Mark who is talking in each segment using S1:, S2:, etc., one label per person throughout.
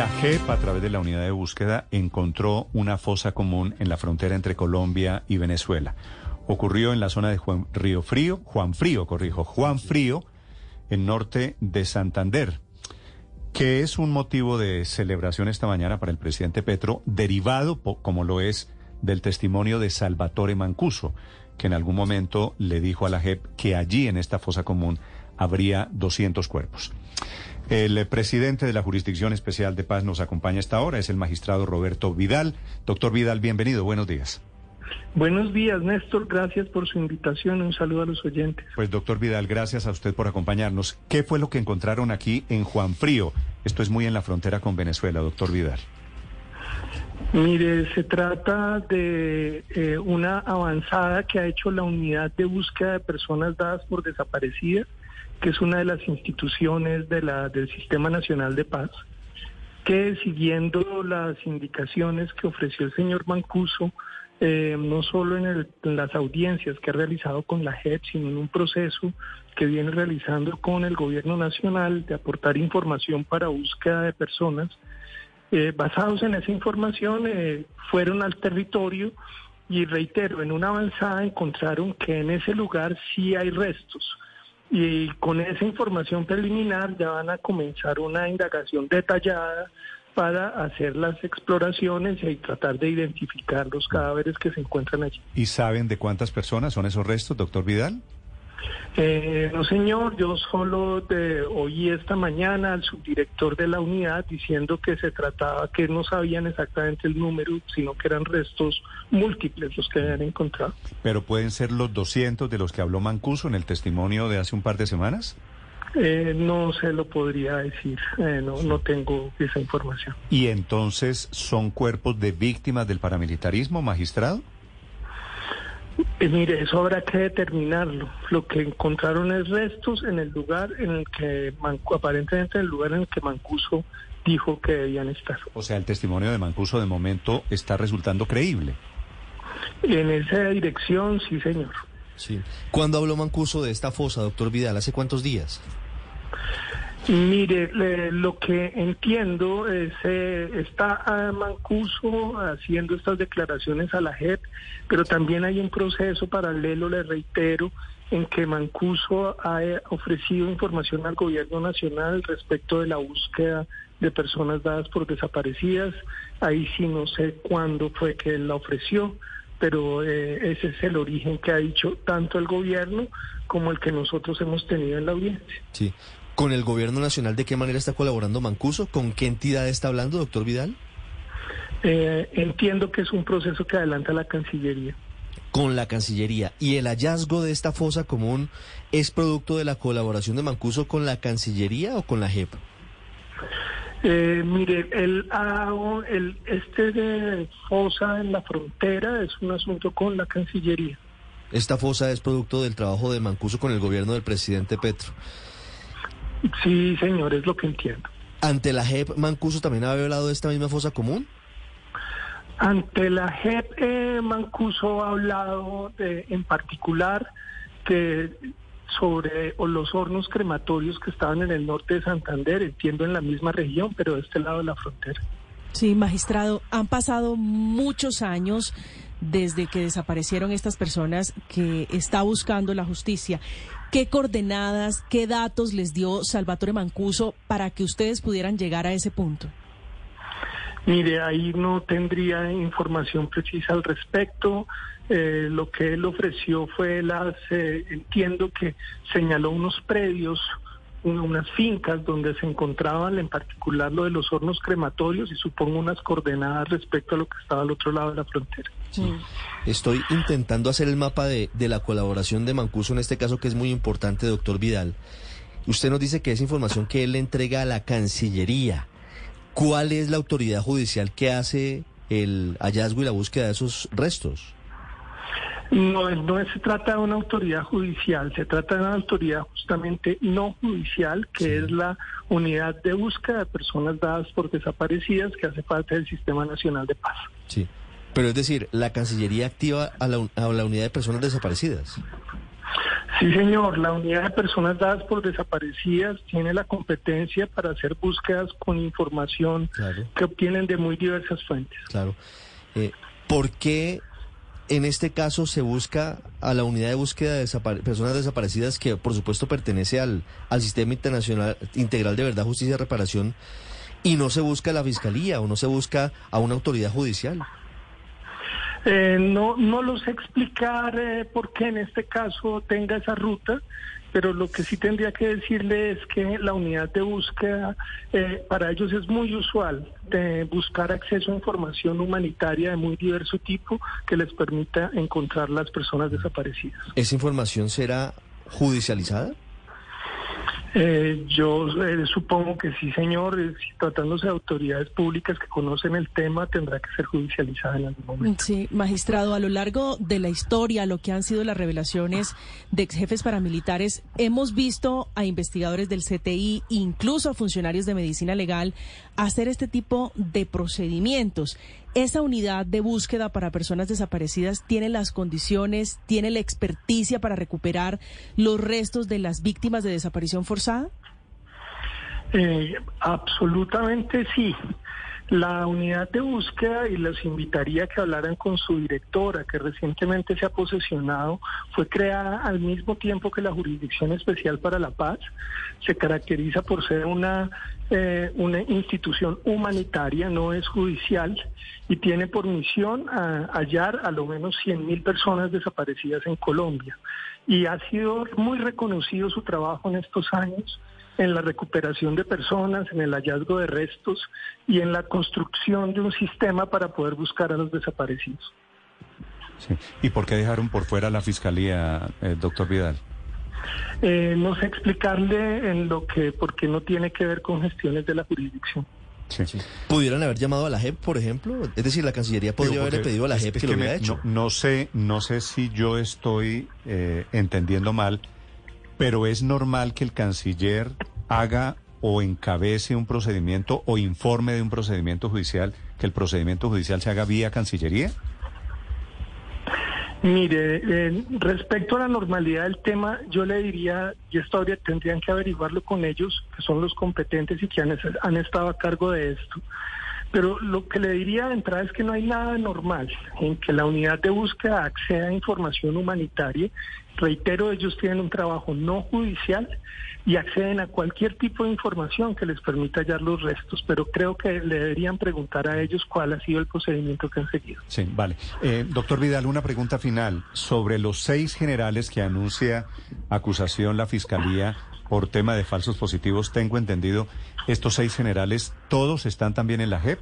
S1: La JEP, a través de la unidad de búsqueda, encontró una fosa común en la frontera entre Colombia y Venezuela. Ocurrió en la zona de Juan Río Frío, Juan Frío, corrijo, Juan Frío, en norte de Santander, que es un motivo de celebración esta mañana para el presidente Petro, derivado, como lo es, del testimonio de Salvatore Mancuso, que en algún momento le dijo a la JEP que allí en esta fosa común habría 200 cuerpos. El presidente de la Jurisdicción Especial de Paz nos acompaña esta hora, es el magistrado Roberto Vidal. Doctor Vidal, bienvenido, buenos días.
S2: Buenos días, Néstor. Gracias por su invitación. Un saludo a los oyentes.
S1: Pues, doctor Vidal, gracias a usted por acompañarnos. ¿Qué fue lo que encontraron aquí en Juan Frío? Esto es muy en la frontera con Venezuela, doctor Vidal.
S2: Mire, se trata de eh, una avanzada que ha hecho la unidad de búsqueda de personas dadas por desaparecidas que es una de las instituciones del Sistema Nacional de Paz, que siguiendo las indicaciones que ofreció el señor Mancuso, eh, no solo en, las audiencias que ha realizado con la JEP, sino en un proceso que viene realizando con el gobierno nacional de aportar información para búsqueda de personas, eh, basados en esa información, eh, fueron al territorio y reitero, en una avanzada encontraron que en ese lugar sí hay restos y con esa información preliminar ya van a comenzar una indagación detallada para hacer las exploraciones y tratar de identificar los cadáveres que se encuentran allí.
S1: ¿Y saben de cuántas personas son esos restos, doctor Vidal?
S2: Eh, no, señor, yo solo de, oí esta mañana al subdirector de la unidad diciendo que se trataba, que no sabían exactamente el número, sino que eran restos múltiples los que habían encontrado.
S1: ¿Pero pueden ser los 200 de los que habló Mancuso en el testimonio de hace un par de semanas?
S2: Eh, no se lo podría decir, eh, no, no tengo esa información.
S1: ¿Y entonces son cuerpos de víctimas del paramilitarismo, magistrado?
S2: Eh, mire, eso habrá que determinarlo. Lo que encontraron es restos en el lugar en el que, aparentemente en el lugar en el que Mancuso dijo que debían estar.
S1: O sea, el testimonio de Mancuso de momento está resultando creíble.
S2: En esa dirección, sí, señor.
S3: Sí. ¿Cuándo habló Mancuso de esta fosa, doctor Vidal? ¿Hace cuántos días?
S2: Mire, lo que entiendo es, eh, está Mancuso haciendo estas declaraciones a la JEP, pero también hay un proceso paralelo, le reitero, en que Mancuso ha eh, ofrecido información al gobierno nacional respecto de la búsqueda de personas dadas por desaparecidas. Ahí sí no sé cuándo fue que él la ofreció, pero eh, ese es el origen que ha dicho tanto el gobierno como el que nosotros hemos tenido en la audiencia.
S3: Sí, ¿Con el gobierno nacional de qué manera está colaborando Mancuso? ¿Con qué entidad está hablando, doctor Vidal?
S2: Eh, entiendo que es un proceso que adelanta la Cancillería.
S3: Con la Cancillería. ¿Y el hallazgo de esta fosa común es producto de la colaboración de Mancuso con la Cancillería o con la JEP?
S2: Eh, mire, el, el, este de fosa en la frontera es un asunto con la Cancillería.
S3: Esta fosa es producto del trabajo de Mancuso con el gobierno del presidente Petro.
S2: Sí, señor, es lo que entiendo.
S3: ¿Ante la JEP Mancuso también había hablado de esta misma fosa común?
S2: Ante la JEP eh, Mancuso ha hablado de, en particular que sobre los hornos crematorios que estaban en el norte de Santander, entiendo en la misma región, pero de este lado de la frontera.
S4: Sí, magistrado, han pasado muchos años desde que desaparecieron estas personas que está buscando la justicia. ¿Qué coordenadas, qué datos les dio Salvatore Mancuso para que ustedes pudieran llegar a ese punto?
S2: Mire, ahí no tendría información precisa al respecto. Eh, lo que él ofreció fue las, eh, entiendo que señaló unos predios unas fincas donde se encontraban en particular lo de los hornos crematorios y supongo unas coordenadas respecto a lo que estaba al otro lado de la frontera.
S3: Estoy intentando hacer el mapa de, de la colaboración de Mancuso en este caso que es muy importante, doctor Vidal. Usted nos dice que es información que él le entrega a la Cancillería. ¿Cuál es la autoridad judicial que hace el hallazgo y la búsqueda de esos restos?
S2: No, no se trata de una autoridad judicial, se trata de una autoridad justamente no judicial, que es la unidad de búsqueda de personas dadas por desaparecidas que hace parte del Sistema Nacional de Paz.
S3: Sí, pero es decir, la Cancillería activa a la, a la unidad de personas desaparecidas.
S2: Sí, señor. La unidad de personas dadas por desaparecidas tiene la competencia para hacer búsquedas con información que obtienen de muy diversas fuentes.
S3: Claro. Eh, ¿Por qué en este caso se busca a la unidad de búsqueda de personas desaparecidas que por supuesto pertenece al, al Sistema Internacional Integral de Verdad, Justicia y Reparación y no se busca a la Fiscalía o no se busca a una autoridad judicial?
S2: Eh, no, no lo explicar eh, por qué en este caso tenga esa ruta, pero lo que sí tendría que decirle es que la unidad de búsqueda eh, para ellos es muy usual de buscar acceso a información humanitaria de muy diverso tipo que les permita encontrar las personas desaparecidas.
S3: ¿Esa información será judicializada?
S2: Eh, yo eh, supongo que sí, señor. Eh, tratándose de autoridades públicas que conocen el tema, tendrá que ser judicializada en algún momento.
S4: Sí, magistrado, a lo largo de la historia, lo que han sido las revelaciones de ex jefes paramilitares, hemos visto a investigadores del CTI, incluso a funcionarios de medicina legal, hacer este tipo de procedimientos. ¿Esa unidad de búsqueda para personas desaparecidas tiene las condiciones, tiene la experticia para recuperar los restos de las víctimas de desaparición forzada?
S2: Eh, absolutamente sí. La unidad de búsqueda, y los invitaría a que hablaran con su directora, que recientemente se ha posesionado, fue creada al mismo tiempo que la Jurisdicción Especial para la Paz. Se caracteriza por ser una, eh, una institución humanitaria, no es judicial, y tiene por misión hallar a lo menos 100.000 personas desaparecidas en Colombia. Y ha sido muy reconocido su trabajo en estos años en la recuperación de personas, en el hallazgo de restos y en la construcción de un sistema para poder buscar a los desaparecidos.
S1: ¿Y por qué dejaron por fuera la fiscalía, eh, doctor Vidal?
S2: Eh, no sé explicarle en lo que, porque no tiene que ver con gestiones de la jurisdicción.
S3: ¿Pudieran haber llamado a la JEP, por ejemplo? Es decir, la Cancillería podría haber pedido a la JEP que, lo hubiera hecho.
S1: No, sé, no sé si yo estoy eh, entendiendo mal, pero es normal que el canciller haga o encabece un procedimiento o informe de un procedimiento judicial, que el procedimiento judicial se haga vía Cancillería?
S2: Mire, respecto a la normalidad del tema, yo le diría, y esto tendrían que averiguarlo con ellos, que son los competentes y que han, han estado a cargo de esto. Pero lo que le diría de entrada es que no hay nada normal en que la unidad de búsqueda acceda a información humanitaria. Reitero, ellos tienen un trabajo no judicial y acceden a cualquier tipo de información que les permita hallar los restos, pero creo que le deberían preguntar a ellos cuál ha sido el procedimiento que han seguido.
S1: Sí, vale. Eh, doctor Vidal, una pregunta final sobre los seis generales que anuncia acusación la Fiscalía por tema de falsos positivos. Tengo entendido, estos seis generales, ¿todos están también en la JEP?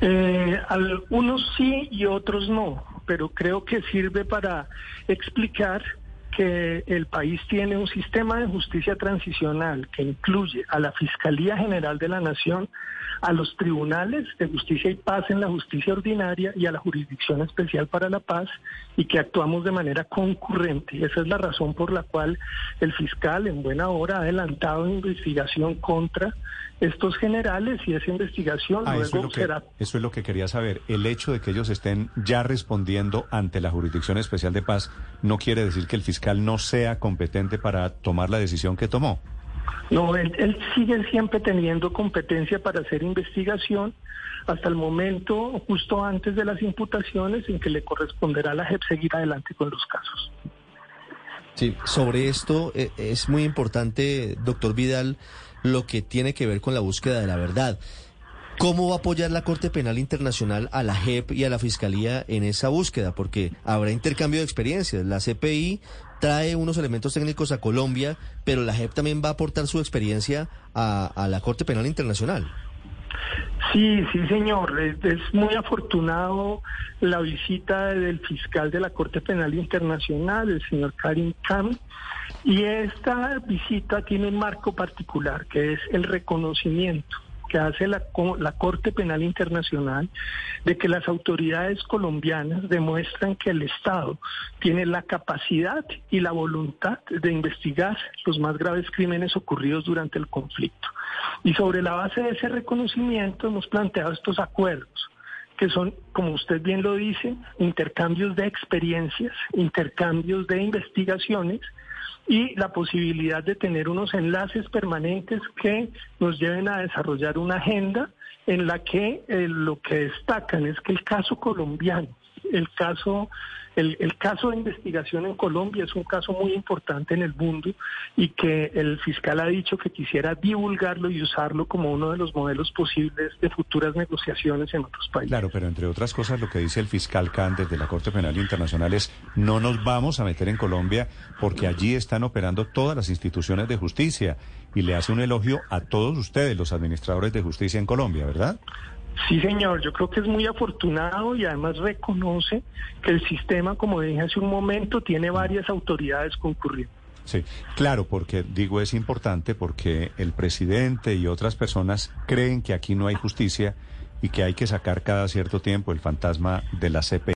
S2: Eh, algunos sí y otros no, pero creo que sirve para explicar que el país tiene un sistema de justicia transicional que incluye a la Fiscalía General de la Nación, a los tribunales de justicia y paz en la justicia ordinaria y a la Jurisdicción Especial para la Paz y que actuamos de manera concurrente. Esa es la razón por la cual el fiscal en buena hora ha adelantado investigación contra estos generales y esa investigación
S1: ah, luego será... Eso es lo que quería saber. El hecho de que ellos estén ya respondiendo ante la Jurisdicción Especial de Paz no quiere decir que el fiscal no sea competente para tomar la decisión que tomó.
S2: No, él, sigue siempre teniendo competencia para hacer investigación hasta el momento, justo antes de las imputaciones, en que le corresponderá a la JEP seguir adelante con los casos.
S3: Sí, sobre esto eh, es muy importante, doctor Vidal, lo que tiene que ver con la búsqueda de la verdad. ¿Cómo va a apoyar la Corte Penal Internacional a la JEP y a la Fiscalía en esa búsqueda? Porque habrá intercambio de experiencias. La CPI trae unos elementos técnicos a Colombia, pero la JEP también va a aportar su experiencia a, la Corte Penal Internacional.
S2: Sí, sí, señor. Es, muy afortunado la visita del fiscal de la Corte Penal Internacional, el señor Karim Khan, y esta visita tiene un marco particular, que es el reconocimiento que hace la, la Corte Penal Internacional de que las autoridades colombianas demuestran que el Estado tiene la capacidad y la voluntad de investigar los más graves crímenes ocurridos durante el conflicto. Y sobre la base de ese reconocimiento hemos planteado estos acuerdos que son, como usted bien lo dice, intercambios de experiencias, intercambios de investigaciones y la posibilidad de tener unos enlaces permanentes que nos lleven a desarrollar una agenda en la que eh, lo que destacan es que el caso colombiano, el caso el, caso de investigación en Colombia es un caso muy importante en el mundo y que el fiscal ha dicho que quisiera divulgarlo y usarlo como uno de los modelos posibles de futuras negociaciones en otros países.
S1: Claro, pero entre otras cosas lo que dice el fiscal Khan desde la Corte Penal Internacional es no nos vamos a meter en Colombia porque allí están operando todas las instituciones de justicia y le hace un elogio a todos ustedes, los administradores de justicia en Colombia, ¿verdad?
S2: Sí, señor, yo creo que es muy afortunado y además reconoce que el sistema, como dije hace un momento, tiene varias autoridades concurriendo.
S1: Sí, claro, porque digo es importante porque el presidente y otras personas creen que aquí no hay justicia y que hay que sacar cada cierto tiempo el fantasma de la CPI.